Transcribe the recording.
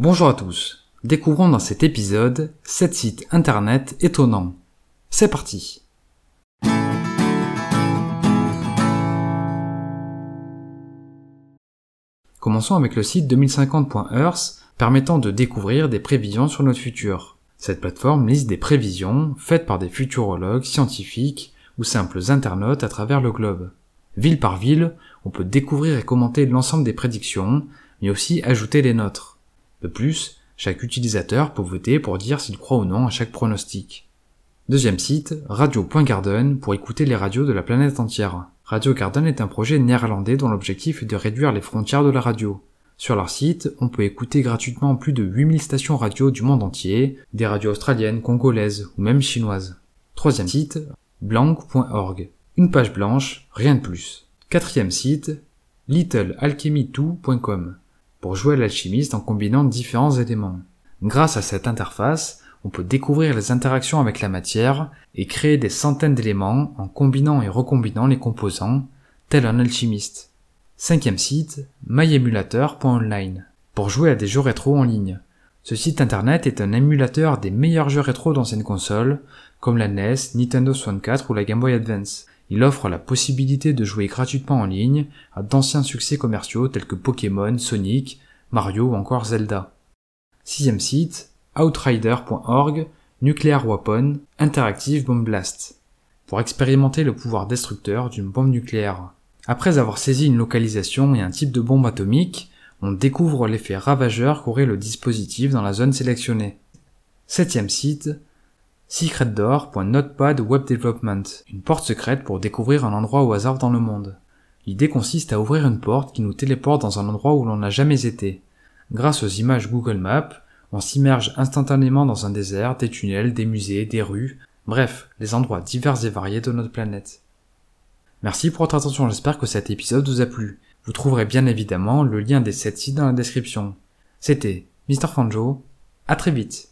Bonjour à tous. Découvrons dans cet épisode 7 sites internet étonnants. C'est parti. Commençons avec le site 2050.earth permettant de découvrir des prévisions sur notre futur. Cette plateforme liste des prévisions faites par des futurologues, scientifiques ou simples internautes à travers le globe. Ville par ville, on peut découvrir et commenter l'ensemble des prédictions, mais aussi ajouter les nôtres. De plus, chaque utilisateur peut voter pour dire s'il croit ou non à chaque pronostic. Deuxième site, radio.garden pour écouter les radios de la planète entière. Radio Garden est un projet néerlandais dont l'objectif est de réduire les frontières de la radio. Sur leur site, on peut écouter gratuitement plus de 8000 stations radio du monde entier, des radios australiennes, congolaises ou même chinoises. Troisième site, blanc.org. Une page blanche, rien de plus. Quatrième site, littlealchemy2.com. Pour jouer à l'alchimiste en combinant différents éléments. Grâce à cette interface, on peut découvrir les interactions avec la matière et créer des centaines d'éléments en combinant et recombinant les composants, tel un alchimiste. Cinquième site, myemulator.online, pour jouer à des jeux rétro en ligne. Ce site internet est un émulateur des meilleurs jeux rétro d'anciennes consoles, comme la NES, Nintendo 64 ou la Game Boy Advance. Il offre la possibilité de jouer gratuitement en ligne à d'anciens succès commerciaux tels que Pokémon, Sonic, Mario ou encore Zelda. Sixième site, outrider.org, Nuclear Weapon, Interactive Bomb Blast, pour expérimenter le pouvoir destructeur d'une bombe nucléaire. Après avoir saisi une localisation et un type de bombe atomique, on découvre l'effet ravageur qu'aurait le dispositif dans la zone sélectionnée. Septième site, secretdoor.notepad web development, une porte secrète pour découvrir un endroit au hasard dans le monde. L'idée consiste à ouvrir une porte qui nous téléporte dans un endroit où l'on n'a jamais été. Grâce aux images Google Maps, on s'immerge instantanément dans un désert, des tunnels, des musées, des rues, bref, les endroits divers et variés de notre planète. Merci pour votre attention, j'espère que cet épisode vous a plu. Vous trouverez bien évidemment le lien des 7 sites dans la description. C'était Mr. Fanjo, à très vite